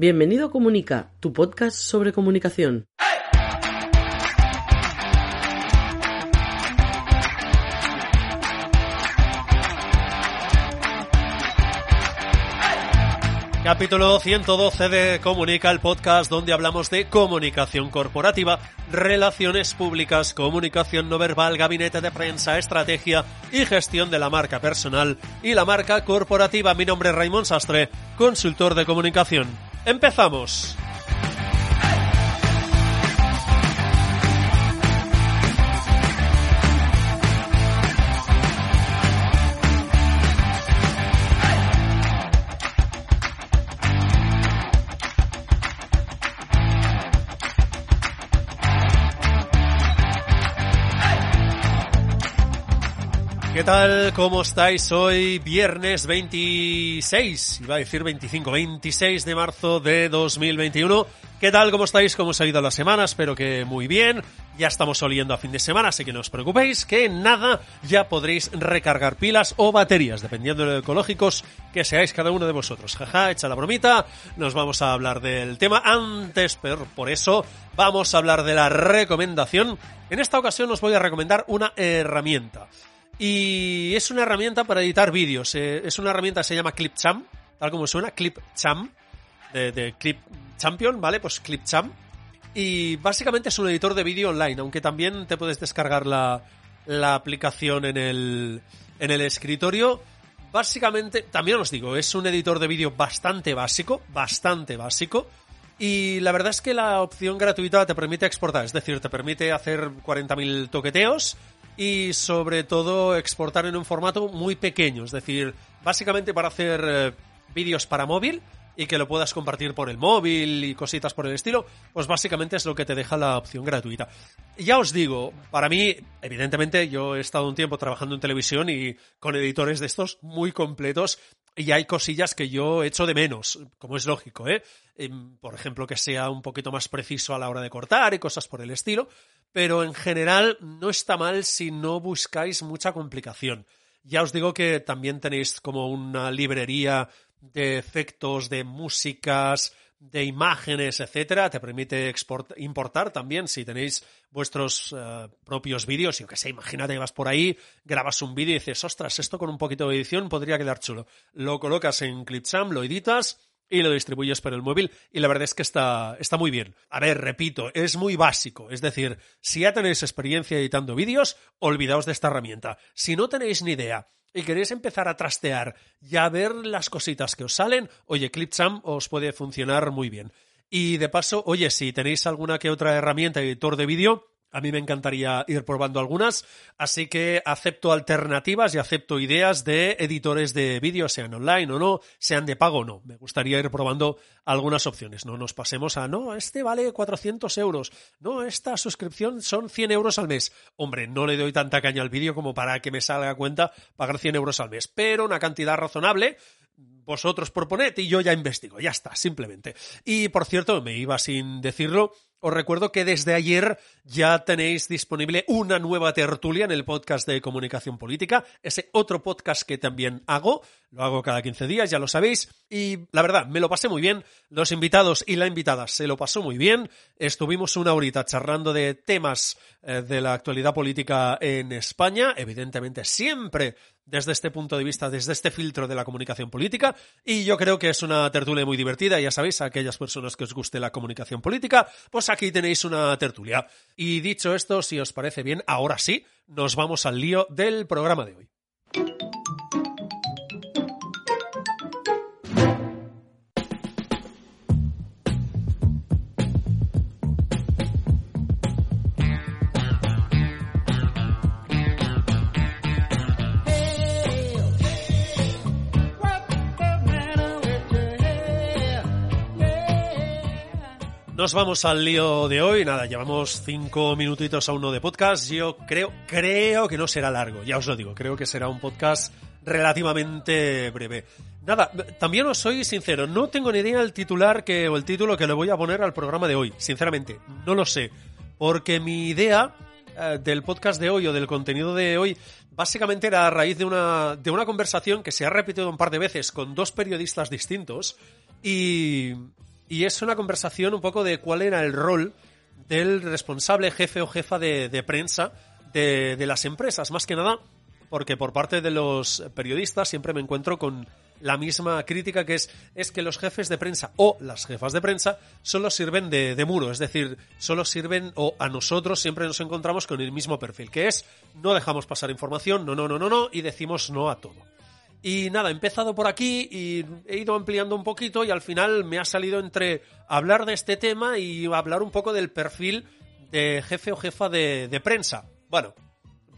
Bienvenido a Comunica, tu podcast sobre comunicación. Capítulo 112 de Comunica, el podcast donde hablamos de comunicación corporativa, relaciones públicas, comunicación no verbal, gabinete de prensa, estrategia y gestión de la marca personal y la marca corporativa. Mi nombre es Raymond Sastre, consultor de comunicación. ¡Empezamos! Tal? ¿Cómo estáis? Hoy viernes 26, iba a decir 25, 26 de marzo de 2021. ¿Qué tal? ¿Cómo estáis? ¿Cómo os ha ido la semana? Espero que muy bien. Ya estamos oliendo a fin de semana, así que no os preocupéis, que nada, ya podréis recargar pilas o baterías, dependiendo de lo ecológicos que seáis cada uno de vosotros. Jaja, echa la bromita, nos vamos a hablar del tema antes, pero por eso vamos a hablar de la recomendación. En esta ocasión os voy a recomendar una herramienta. Y es una herramienta para editar vídeos. Eh, es una herramienta que se llama ClipCham, tal como suena, ClipCham, de, de Clip Champion, ¿vale? Pues ClipCham. Y básicamente es un editor de vídeo online, aunque también te puedes descargar la, la aplicación en el, en el escritorio. Básicamente, también os digo, es un editor de vídeo bastante básico, bastante básico. Y la verdad es que la opción gratuita te permite exportar, es decir, te permite hacer 40.000 toqueteos y sobre todo exportar en un formato muy pequeño, es decir, básicamente para hacer eh, vídeos para móvil y que lo puedas compartir por el móvil y cositas por el estilo, pues básicamente es lo que te deja la opción gratuita. Ya os digo, para mí, evidentemente, yo he estado un tiempo trabajando en televisión y con editores de estos muy completos y hay cosillas que yo echo de menos, como es lógico, ¿eh? Por ejemplo, que sea un poquito más preciso a la hora de cortar y cosas por el estilo, pero en general no está mal si no buscáis mucha complicación. Ya os digo que también tenéis como una librería de efectos, de músicas, de imágenes, etcétera, te permite importar también si tenéis vuestros eh, propios vídeos, yo que sé, imagínate que vas por ahí, grabas un vídeo y dices, ostras, esto con un poquito de edición podría quedar chulo. Lo colocas en Clipsam, lo editas y lo distribuyes por el móvil y la verdad es que está, está muy bien. A ver, repito, es muy básico, es decir, si ya tenéis experiencia editando vídeos, olvidaos de esta herramienta. Si no tenéis ni idea y queréis empezar a trastear y a ver las cositas que os salen, oye, Clipsam os puede funcionar muy bien. Y de paso, oye, si tenéis alguna que otra herramienta editor de vídeo, a mí me encantaría ir probando algunas, así que acepto alternativas y acepto ideas de editores de vídeo, sean online o no, sean de pago o no. Me gustaría ir probando algunas opciones. No nos pasemos a, no, este vale 400 euros, no, esta suscripción son 100 euros al mes. Hombre, no le doy tanta caña al vídeo como para que me salga cuenta pagar 100 euros al mes, pero una cantidad razonable vosotros proponed y yo ya investigo, ya está, simplemente. Y por cierto, me iba sin decirlo, os recuerdo que desde ayer ya tenéis disponible una nueva tertulia en el podcast de comunicación política, ese otro podcast que también hago, lo hago cada 15 días, ya lo sabéis, y la verdad, me lo pasé muy bien, los invitados y la invitada se lo pasó muy bien, estuvimos una horita charlando de temas eh, de la actualidad política en España, evidentemente siempre desde este punto de vista, desde este filtro de la comunicación política, y yo creo que es una tertulia muy divertida, ya sabéis, a aquellas personas que os guste la comunicación política, pues aquí tenéis una tertulia. Y dicho esto, si os parece bien, ahora sí, nos vamos al lío del programa de hoy. Nos vamos al lío de hoy. Nada, llevamos cinco minutitos a uno de podcast. Yo creo, creo que no será largo. Ya os lo digo, creo que será un podcast relativamente breve. Nada, también os soy sincero, no tengo ni idea del titular que, o el título que le voy a poner al programa de hoy. Sinceramente, no lo sé. Porque mi idea eh, del podcast de hoy o del contenido de hoy básicamente era a raíz de una, de una conversación que se ha repetido un par de veces con dos periodistas distintos y, y es una conversación un poco de cuál era el rol del responsable jefe o jefa de, prensa de, de las empresas, más que nada porque por parte de los periodistas siempre me encuentro con la misma crítica que es, es que los jefes de prensa o las jefas de prensa solo sirven de, de, muro, es decir, solo sirven o a nosotros siempre nos encontramos con el mismo perfil, que es no dejamos pasar información, no, no, no, no, no, y decimos no a todo. Y nada, he empezado por aquí y he ido ampliando un poquito y al final me ha salido entre hablar de este tema y hablar un poco del perfil de jefe o jefa de, prensa. Bueno,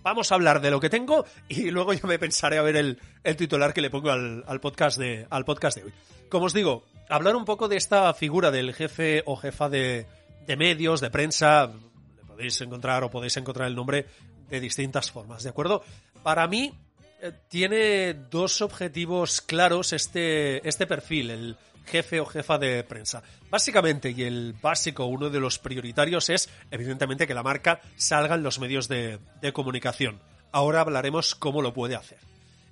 vamos a hablar de lo que tengo y luego yo me pensaré a ver el, titular que le pongo al, podcast de, al podcast de hoy. Como os digo, hablar un poco de esta figura del jefe o jefa de, de medios, de prensa, le podéis encontrar o podéis encontrar el nombre de distintas formas, ¿de acuerdo? Para mí tiene dos objetivos claros este, este perfil, el jefe o jefa de prensa. Básicamente, y el básico, uno de los prioritarios es, evidentemente, que la marca salga en los medios de, de comunicación. Ahora hablaremos cómo lo puede hacer.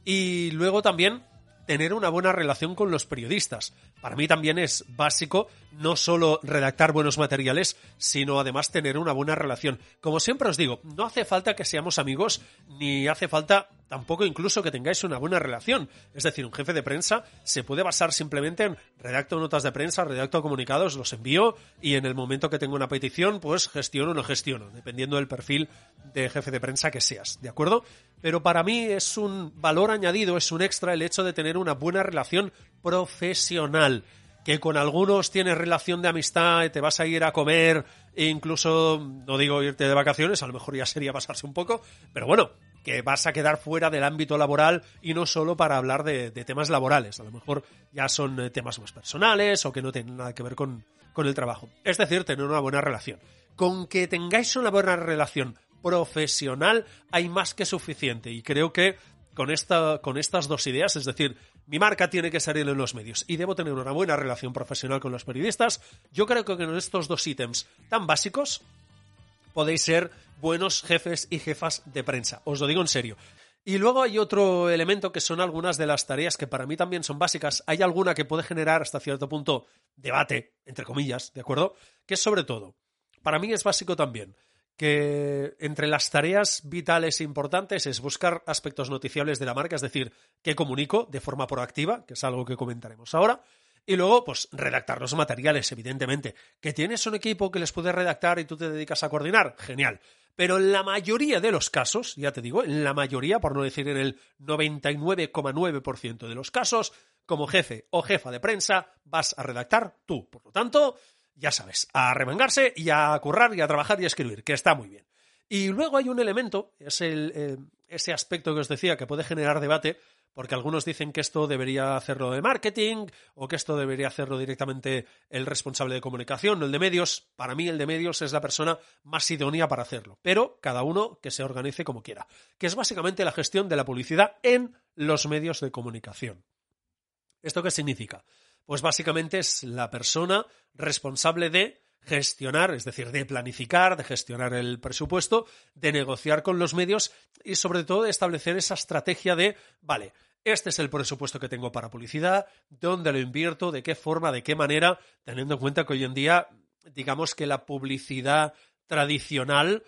Y luego también tener una buena relación con los periodistas. Para mí también es básico no solo redactar buenos materiales, sino además tener una buena relación. Como siempre os digo, no hace falta que seamos amigos, ni hace falta tampoco incluso que tengáis una buena relación. Es decir, un jefe de prensa se puede basar simplemente en redacto notas de prensa, redacto comunicados, los envío y en el momento que tengo una petición, pues gestiono o no gestiono, dependiendo del perfil de jefe de prensa que seas, ¿de acuerdo? Pero para mí es un valor añadido, es un extra el hecho de tener una buena relación profesional que con algunos tienes relación de amistad te vas a ir a comer e incluso, no digo irte de vacaciones, a lo mejor ya sería pasarse un poco, pero bueno, que vas a quedar fuera del ámbito laboral y no solo para hablar de, de temas laborales, a lo mejor ya son eh, temas más personales o que no tienen nada que ver con, con el trabajo. Es decir, tener una buena relación. Con que tengáis una buena relación profesional hay más que suficiente y creo que con, esta, con estas dos ideas, es decir, mi marca tiene que salir en los medios y debo tener una buena relación profesional con los periodistas, yo creo que con estos dos ítems tan básicos podéis ser buenos jefes y jefas de prensa. Os lo digo en serio. Y luego hay otro elemento que son algunas de las tareas que para mí también son básicas. Hay alguna que puede generar hasta cierto punto debate, entre comillas, ¿de acuerdo? Que es sobre todo, para mí es básico también que entre las tareas vitales e importantes es buscar aspectos noticiables de la marca, es decir, que comunico de forma proactiva, que es algo que comentaremos ahora, y luego, pues, redactar los materiales, evidentemente. ¿Que tienes un equipo que les puede redactar y tú te dedicas a coordinar? Genial. Pero en la mayoría de los casos, ya te digo, en la mayoría, por no decir en el 99,9% de los casos, como jefe o jefa de prensa, vas a redactar tú. Por lo tanto, ya sabes, a remangarse y a currar y a trabajar y a escribir, que está muy bien. Y luego hay un elemento, es el, eh, ese aspecto que os decía que puede generar debate, porque algunos dicen que esto debería hacerlo de marketing o que esto debería hacerlo directamente el responsable de comunicación el de medios. Para mí el de medios es la persona más idónea para hacerlo, pero cada uno que se organice como quiera, que es básicamente la gestión de la publicidad en los medios de comunicación. ¿Esto qué significa? Pues básicamente es la persona responsable de gestionar, es decir, de planificar, de gestionar el presupuesto, de negociar con los medios y sobre todo de establecer esa estrategia de, vale, este es el presupuesto que tengo para publicidad, dónde lo invierto, de qué forma, de qué manera, teniendo en cuenta que hoy en día, digamos que la publicidad tradicional,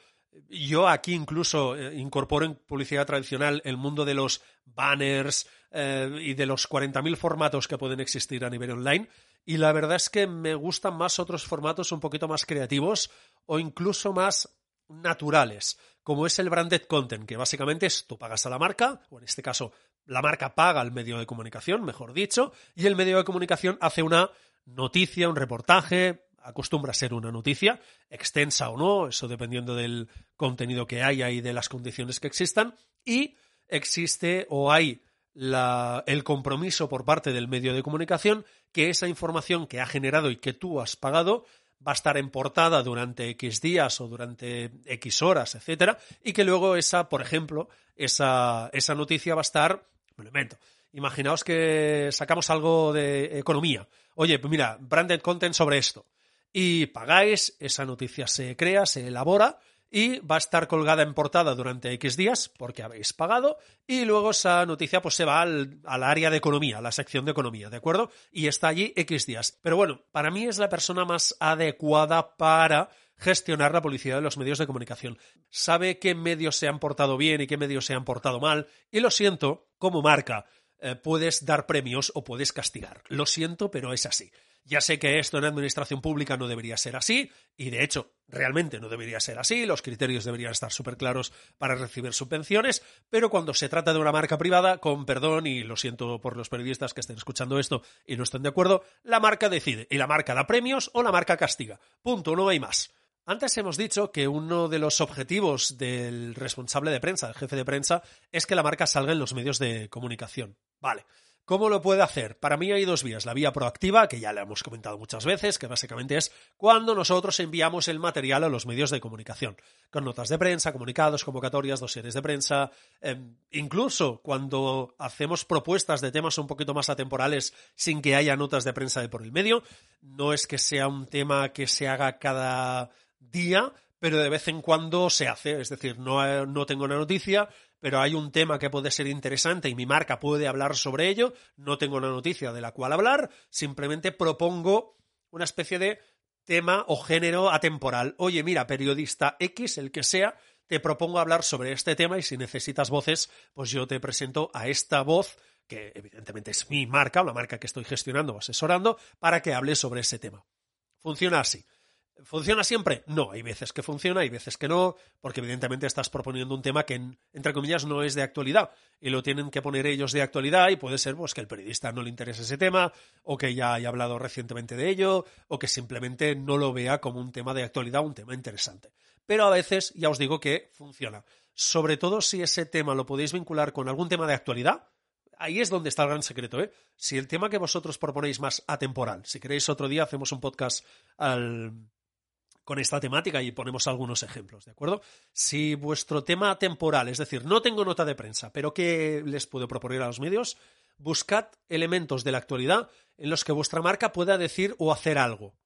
yo aquí incluso eh, incorporo en publicidad tradicional el mundo de los banners, eh, y de los 40.000 formatos que pueden existir a nivel online. Y la verdad es que me gustan más otros formatos un poquito más creativos o incluso más naturales, como es el branded content, que básicamente es tú pagas a la marca, o en este caso la marca paga al medio de comunicación, mejor dicho, y el medio de comunicación hace una noticia, un reportaje, acostumbra a ser una noticia, extensa o no, eso dependiendo del contenido que haya y de las condiciones que existan, y existe o hay la, el compromiso por parte del medio de comunicación que esa información que ha generado y que tú has pagado va a estar en portada durante X días o durante X horas, etcétera, y que luego esa, por ejemplo, esa, esa noticia va a estar, imaginaos que sacamos algo de economía. Oye, pues mira, branded content sobre esto. Y pagáis, esa noticia se crea, se elabora, y va a estar colgada en portada durante X días porque habéis pagado y luego esa noticia pues se va al, área de economía, a la sección de economía, ¿de acuerdo? Y está allí X días. Pero bueno, para mí es la persona más adecuada para gestionar la publicidad de los medios de comunicación. Sabe qué medios se han portado bien y qué medios se han portado mal y lo siento, como marca, eh, puedes dar premios o puedes castigar. Lo siento, pero es así. Ya sé que esto en administración pública no debería ser así, y de hecho, realmente no debería ser así, los criterios deberían estar súper claros para recibir subvenciones, pero cuando se trata de una marca privada, con perdón, y lo siento por los periodistas que estén escuchando esto y no estén de acuerdo, la marca decide, y la marca da premios o la marca castiga. Punto, no hay más. Antes hemos dicho que uno de los objetivos del responsable de prensa, del jefe de prensa, es que la marca salga en los medios de comunicación. Vale. ¿Cómo lo puede hacer? Para mí hay dos vías. La vía proactiva, que ya le hemos comentado muchas veces, que básicamente es cuando nosotros enviamos el material a los medios de comunicación, con notas de prensa, comunicados, convocatorias, dosieres de prensa, em, incluso cuando hacemos propuestas de temas un poquito más atemporales sin que haya notas de prensa de por el medio. No es que sea un tema que se haga cada día, pero de vez en cuando se hace. Es decir, no, no tengo una noticia, pero hay un tema que puede ser interesante y mi marca puede hablar sobre ello. No tengo una noticia de la cual hablar, simplemente propongo una especie de tema o género atemporal. Oye, mira, periodista X, el que sea, te propongo hablar sobre este tema y si necesitas voces, pues yo te presento a esta voz que evidentemente es mi marca, la marca que estoy gestionando o asesorando, para que hable sobre ese tema. Funciona así. ¿Funciona siempre? No, hay veces que funciona, hay veces que no, porque evidentemente estás proponiendo un tema que, entre comillas, no es de actualidad y lo tienen que poner ellos de actualidad y puede ser pues, que el periodista no le interese ese tema o que ya haya hablado recientemente de ello o que simplemente no lo vea como un tema de actualidad, un tema interesante. Pero a veces ya os digo que funciona. Sobre todo si ese tema lo podéis vincular con algún tema de actualidad, ahí es donde está el gran secreto, ¿eh? Si el tema que vosotros proponéis más atemporal, si queréis otro día hacemos un podcast al, con esta temática y ponemos algunos ejemplos, ¿de acuerdo? Si vuestro tema temporal, es decir, no tengo nota de prensa, pero ¿qué les puedo proponer a los medios? Buscad elementos de la actualidad en los que vuestra marca pueda decir o hacer algo.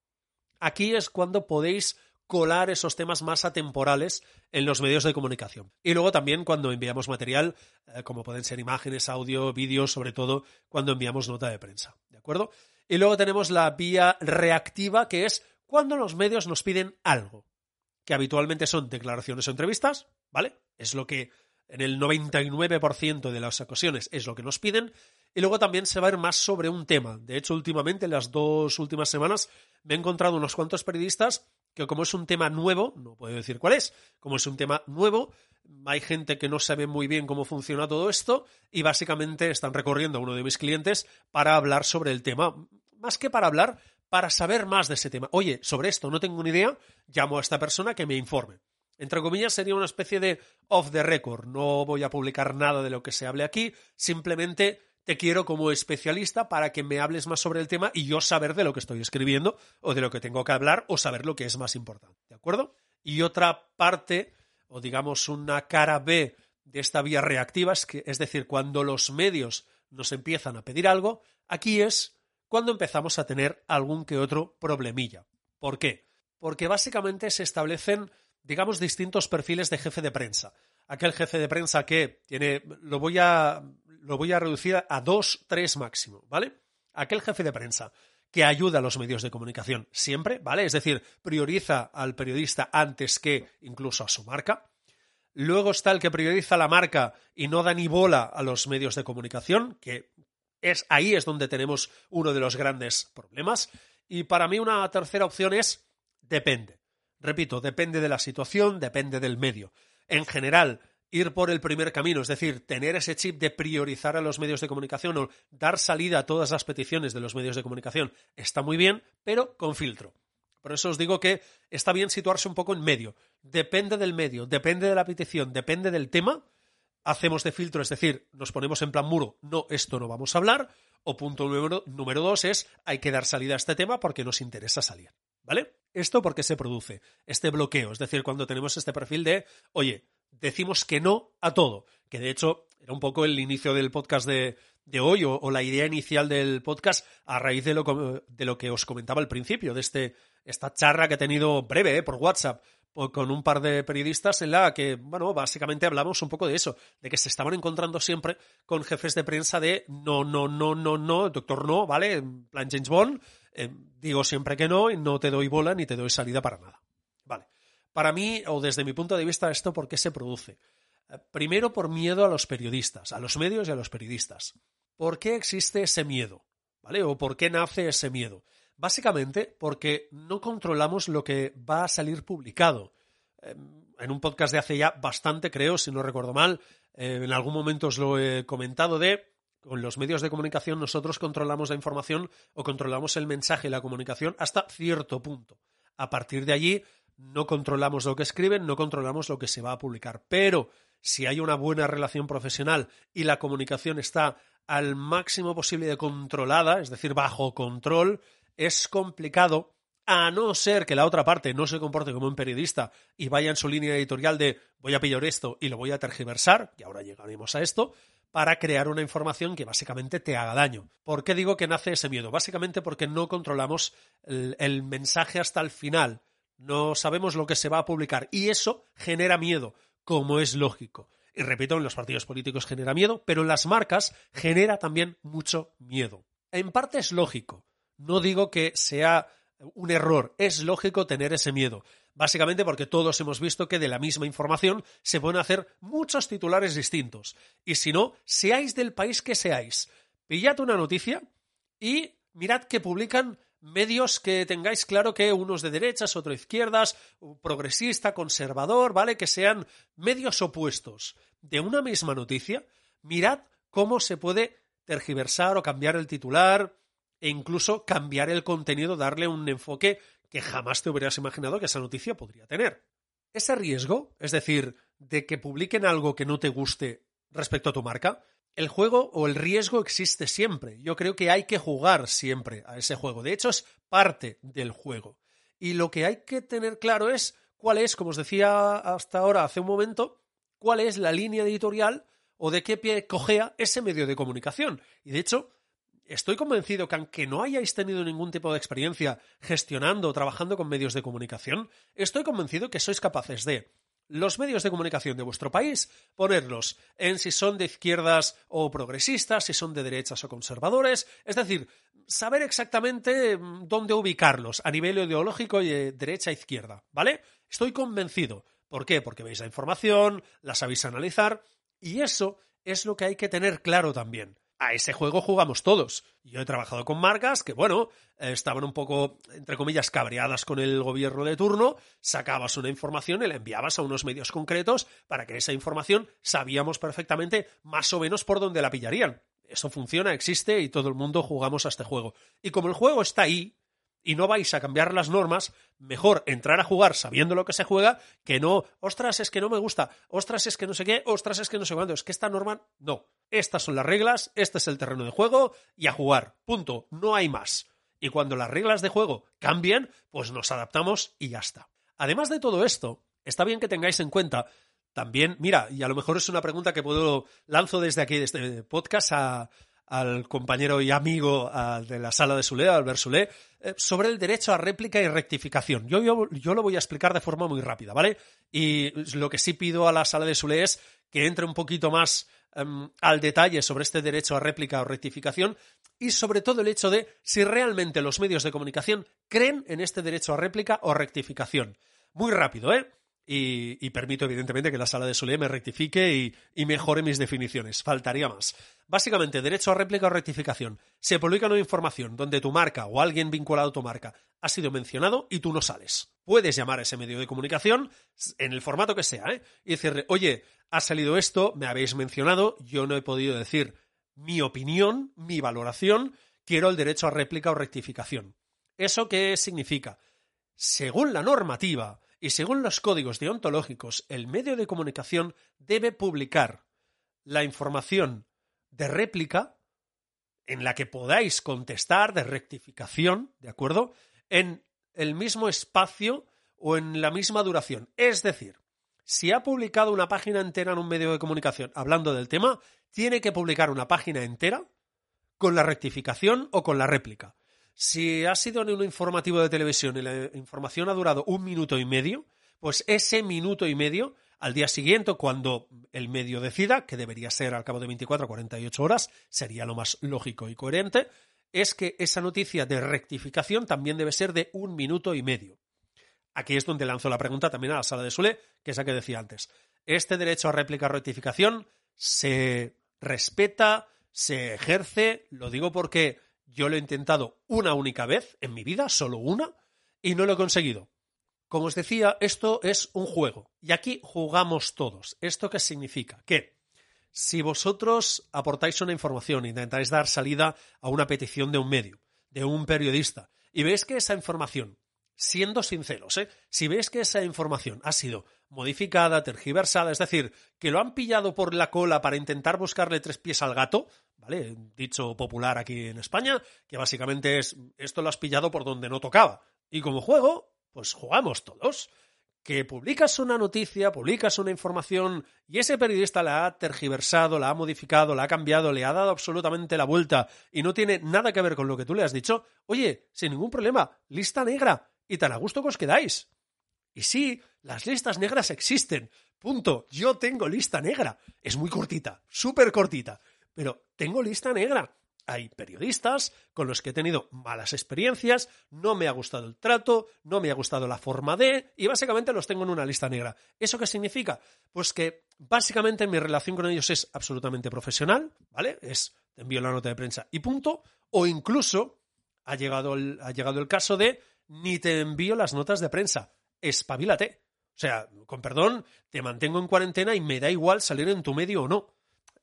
Aquí es cuando podéis colar esos temas más atemporales en los medios de comunicación. Y luego también cuando enviamos material, eh, como pueden ser imágenes, audio, vídeos, sobre todo cuando enviamos nota de prensa. ¿De acuerdo? Y luego tenemos la vía reactiva, que es cuando los medios nos piden algo, que habitualmente son declaraciones o entrevistas, ¿vale? Es lo que en el 99% de las ocasiones es lo que nos piden, y luego también se va a ir más sobre un tema. De hecho, últimamente, en las dos últimas semanas, me he encontrado unos cuantos periodistas que como es un tema nuevo, no puedo decir cuál es, como es un tema nuevo, hay gente que no sabe muy bien cómo funciona todo esto y básicamente están recorriendo a uno de mis clientes para hablar sobre el tema. Más que para hablar, para saber más de ese tema. Oye, sobre esto no tengo ni idea, llamo a esta persona que me informe. Entre comillas, sería una especie de off the record. No voy a publicar nada de lo que se hable aquí, simplemente te quiero como especialista para que me hables más sobre el tema y yo saber de lo que estoy escribiendo o de lo que tengo que hablar o saber lo que es más importante. ¿De acuerdo? Y otra parte, o digamos una cara B de esta vía reactiva, es, que, es decir, cuando los medios nos empiezan a pedir algo, aquí es cuando empezamos a tener algún que otro problemilla. ¿Por qué? Porque básicamente se establecen, digamos, distintos perfiles de jefe de prensa. Aquel jefe de prensa que tiene, lo voy a, lo voy a reducir a dos, tres máximo, ¿vale? Aquel jefe de prensa que ayuda a los medios de comunicación siempre, ¿vale? Es decir, prioriza al periodista antes que incluso a su marca. Luego está el que prioriza la marca y no da ni bola a los medios de comunicación, que es, ahí es donde tenemos uno de los grandes problemas. Y para mí una tercera opción es depende. Repito, depende de la situación, depende del medio. En general, ir por el primer camino, es decir, tener ese chip de priorizar a los medios de comunicación o dar salida a todas las peticiones de los medios de comunicación, está muy bien, pero con filtro. Por eso os digo que está bien situarse un poco en medio. Depende del medio, depende de la petición, depende del tema, hacemos de filtro, es decir, nos ponemos en plan muro, no, esto no vamos a hablar, o punto número, número dos es, hay que dar salida a este tema porque nos interesa salir, ¿vale? ¿Esto por qué se produce? Este bloqueo, es decir, cuando tenemos este perfil de, oye, decimos que no a todo, que de hecho era un poco el inicio del podcast de, hoy o, o, la idea inicial del podcast a raíz de lo, de lo que os comentaba al principio, de este, esta charla que he tenido breve eh, por WhatsApp con un par de periodistas en la que, bueno, básicamente hablamos un poco de eso, de que se estaban encontrando siempre con jefes de prensa de no, no, no, no, no, doctor no, ¿vale? En plan James Bond, eh, digo siempre que no y no te doy bola ni te doy salida para nada. Vale. Para mí, o desde mi punto de vista, esto por qué se produce. Eh, primero por miedo a los periodistas, a los medios y a los periodisas. ¿Por qué existe ese miedo? ¿Vale? ¿O por qué nace ese miedo? Básicamente porque no controlamos lo que va a salir publicado. Em, en un podcast de hace ya bastante, creo, si no recuerdo mal, eh, en algún momento os lo he comentado de con los medios de comunicación nosotros controlamos la información o controlamos el mensaje y la comunicación hasta cierto punto. A partir de allí no controlamos lo que escriben, no controlamos lo que se va a publicar. Pero si hay una buena relación profesional y la comunicación está al máximo posible de controlada, es decir, bajo control, es complicado, a no ser que la otra parte no se comporte como un periodista y vaya en su línea editorial de voy a pillar esto y lo voy a tergiversar, y ahora llegaremos a esto, para crear una información que básicamente te haga daño. ¿Por qué digo que nace ese miedo? Básicamente porque no controlamos el, el mensaje hasta el final, no sabemos lo que se va a publicar y eso genera miedo, como es lógico. Y repito, en los partidos políticos genera miedo, pero en las marcas genera también mucho miedo. En parte es lógico, no digo que sea un error, es lógico tener ese miedo. Básicamente porque todos hemos visto que de la misma información se pueden hacer muchos titulares distintos. Y si no, seáis del país que seáis, pillad una noticia y mirad que publican medios que tengáis claro que unos de derechas, otros de izquierdas, progresista, conservador, ¿vale? Que sean medios opuestos de una misma noticia, mirad cómo se puede tergiversar o cambiar el titular, e incluso cambiar el contenido, darle un enfoque que jamás te hubieras imaginado que esa noticia podría tener. Ese riesgo, es decir, de que publiquen algo que no te guste respecto a tu marca, el juego o el riesgo existe siempre. Yo creo que hay que jugar siempre a ese juego. De hecho, es parte del juego. Y lo que hay que tener claro es cuál es, como os decía hasta ahora, hace un momento, cuál es la línea editorial o de qué pie cojea ese medio de comunicación. Y de hecho, estoy convencido que aunque no hayáis tenido ningún tipo de experiencia gestionando o trabajando con medios de comunicación, estoy convencido que sois capaces de los medios de comunicación de vuestro país, ponerlos en si son de izquierdas o progresistas, si son de derechas o conservadores, es decir, saber exactamente mm, dónde ubicarlos a nivel ideológico y de derecha a izquierda, ¿vale? Estoy convencido. ¿Por qué? Porque veis la información, la sabéis analizar y eso es lo que hay que tener claro también a ese juego jugamos todos. Yo he trabajado con marcas que, bueno, estaban un poco, entre comillas, cabreadas con el gobierno de turno, sacabas una información y la enviabas a unos medios concretos para que esa información sabíamos perfectamente más o menos por dónde la pillarían. Eso funciona, existe y todo el mundo jugamos a este juego. Y como el juego está ahí, y no vais a cambiar las normas, mejor entrar a jugar sabiendo lo que se juega que no, ostras, es que no me gusta, ostras, es que no sé qué, ostras, es que no sé cuándo, es que esta norma, no. Estas son las reglas, este es el terreno de juego y a jugar, punto, no hay más. Y cuando las reglas de juego cambien, pues nos adaptamos y ya está. Además de todo esto, está bien que tengáis en cuenta también, mira, y a lo mejor es una pregunta que puedo lanzo desde aquí, desde este podcast a, al compañero y amigo de la sala de Sule, Albert Sule, eh, sobre el derecho a réplica y rectificación. Yo, yo, lo voy a explicar de forma muy rápida, ¿vale? Y lo que sí pido a la sala de Sule es que entre un poquito más em, al detalle sobre este derecho a réplica o rectificación y sobre todo el hecho de si realmente los medios de comunicación creen en este derecho a réplica o rectificación. Muy rápido, ¿eh? Y, permito, evidentemente, que la sala de Solé me rectifique y, mejore mis definiciones. Faltaría más. Básicamente, derecho a réplica o rectificación. Se publica una información donde tu marca o alguien vinculado a tu marca ha sido mencionado y tú no sales. Puedes llamar a ese medio de comunicación en el formato que sea, ¿eh? Y decirle, oye, ha salido esto, me habéis mencionado, yo no he podido decir mi opinión, mi valoración, quiero el derecho a réplica o rectificación. ¿Eso qué significa? Según la normativa, y según los códigos deontológicos, el medio de comunicación debe publicar la información de réplica en la que podáis contestar, de rectificación, ¿de acuerdo? En el mismo espacio o en la misma duración. Es decir, si ha publicado una página entera en un medio de comunicación hablando del tema, tiene que publicar una página entera con la rectificación o con la réplica. Si ha sido en un informativo de televisión y la información ha durado un minuto y medio, pues ese minuto y medio, al día siguiente, cuando el medio decida, que debería ser al cabo de 24 a 48 horas, sería lo más lógico y coherente, es que esa noticia de rectificación también debe ser de un minuto y medio. Aquí es donde lanzo la pregunta también a la sala de Sule, que es la que decía antes. ¿Este derecho a réplica rectificación se respeta, se ejerce? Lo digo porque yo lo he intentado una única vez en mi vida, solo una, y no lo he conseguido. Como os decía, esto es un juego y aquí jugamos todos. ¿Esto qué significa? Que si vosotros aportáis una información, intentáis dar salida a una petición de un medio, de un periodista, y veis que esa información, siendo sinceros, ¿eh? si veis que esa información ha sido modificada, tergiversada, es decir, que lo han pillado por la cola para intentar buscarle tres pies al gato, ¿vale? Dicho popular aquí en España, que básicamente es esto lo has pillado por donde no tocaba. Y como juego, pues jugamos todos. Que publicas una noticia, publicas una información y ese periodista la ha tergiversado, la ha modificado, la ha cambiado, le ha dado absolutamente la vuelta y no tiene nada que ver con lo que tú le has dicho, oye, sin ningún problema, lista negra y tan a gusto que os quedáis. Y sí, las listas negras existen. Punto. Yo tengo lista negra. Es muy cortita, súper cortita. Pero tengo lista negra. Hay periodistas con los que he tenido malas experiencias, no me ha gustado el trato, no me ha gustado la forma de, y básicamente los tengo en una lista negra. ¿Eso qué significa? Pues que básicamente mi relación con ellos es absolutamente profesional, ¿vale? Es te envío la nota de prensa y punto, o incluso ha llegado el, ha llegado el caso de ni te envío las notas de prensa, espabilate. O sea, con perdón, te mantengo en cuarentena y me da igual salir en tu medio o no.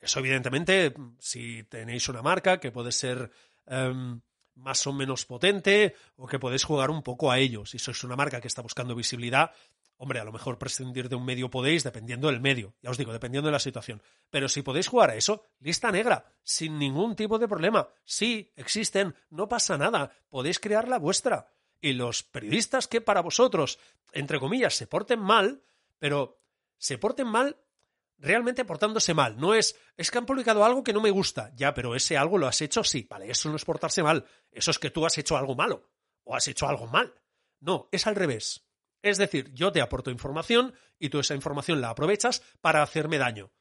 Eso, evidentemente, si tenéis una marca que puede ser em, más o menos potente o que podéis jugar un poco a ello. Si sois una marca que está buscando visibilidad, hombre, a lo mejor prescindir de un medio podéis, dependiendo del medio. Ya os digo, dependiendo de la situación. Pero si podéis jugar a eso, lista negra, sin ningún tipo de problema. Sí, existen, no pasa nada. Podéis crear la vuestra. Y los periodistas que para vosotros, entre comillas, se porten mal, pero se porten mal realmente portándose mal. No es, es que han publicado algo que no me gusta. Ya, pero ese algo lo has hecho, sí. Vale, eso no es portarse mal. Eso es que tú has hecho algo malo. O has hecho algo mal. No, es al revés. Es decir, yo te aporto información y tú esa información la aprovechas para hacerme daño.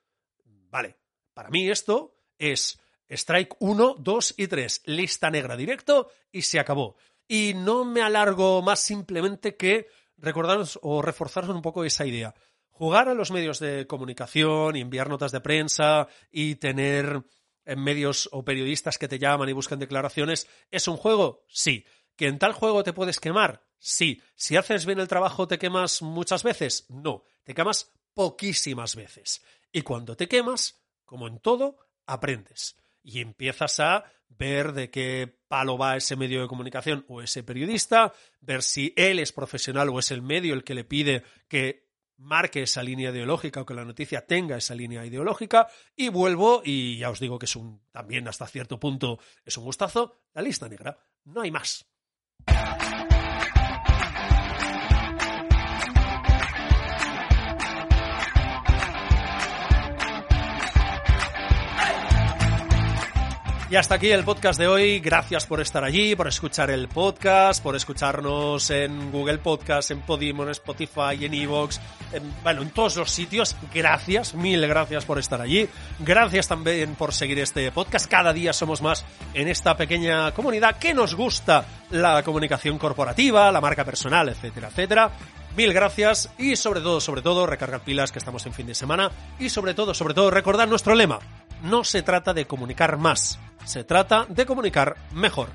Vale, para mí esto es strike 1, 2 y 3, lista negra directo y se acabó. Y no me alargo más simplemente que recordaros o reforzaros un poco esa idea jugar a los medios de comunicación enviar notas de prensa y tener en medios o periodistas que te llaman y buscan declaraciones, ¿es un juego? Sí. ¿Que en tal juego te puedes quemar? Sí. ¿Si haces bien el trabajo te quemas muchas veces? No. Te quemas poquísimas veces. Y cuando te quemas, como en todo, aprendes. Y empiezas a ver de qué palo va ese medio de comunicación o ese periodista, ver si él es profesional o es el medio el que le pide que marque esa línea ideológica o que la noticia tenga esa línea ideológica. Y vuelvo y ya os digo que es un también hasta cierto punto es un gustazo la lista negra. No hay más Y hasta aquí el podcast de hoy. Gracias por estar allí, por escuchar el podcast, por escucharnos en Google Podcast, en Podimo, en Spotify, en Evox, en, bueno, en todos los sitios. Gracias, mil gracias por estar allí. Gracias también por seguir este podcast. Cada día somos más en esta pequeña comunidad que nos gusta la comunicación corporativa, la marca personal, etcétera, etcétera. Mil gracias y sobre todo, sobre todo, recargar pilas que estamos en fin de semana y sobre todo, sobre todo, recordar nuestro lema. No se trata de comunicar más, se trata de comunicar mejor.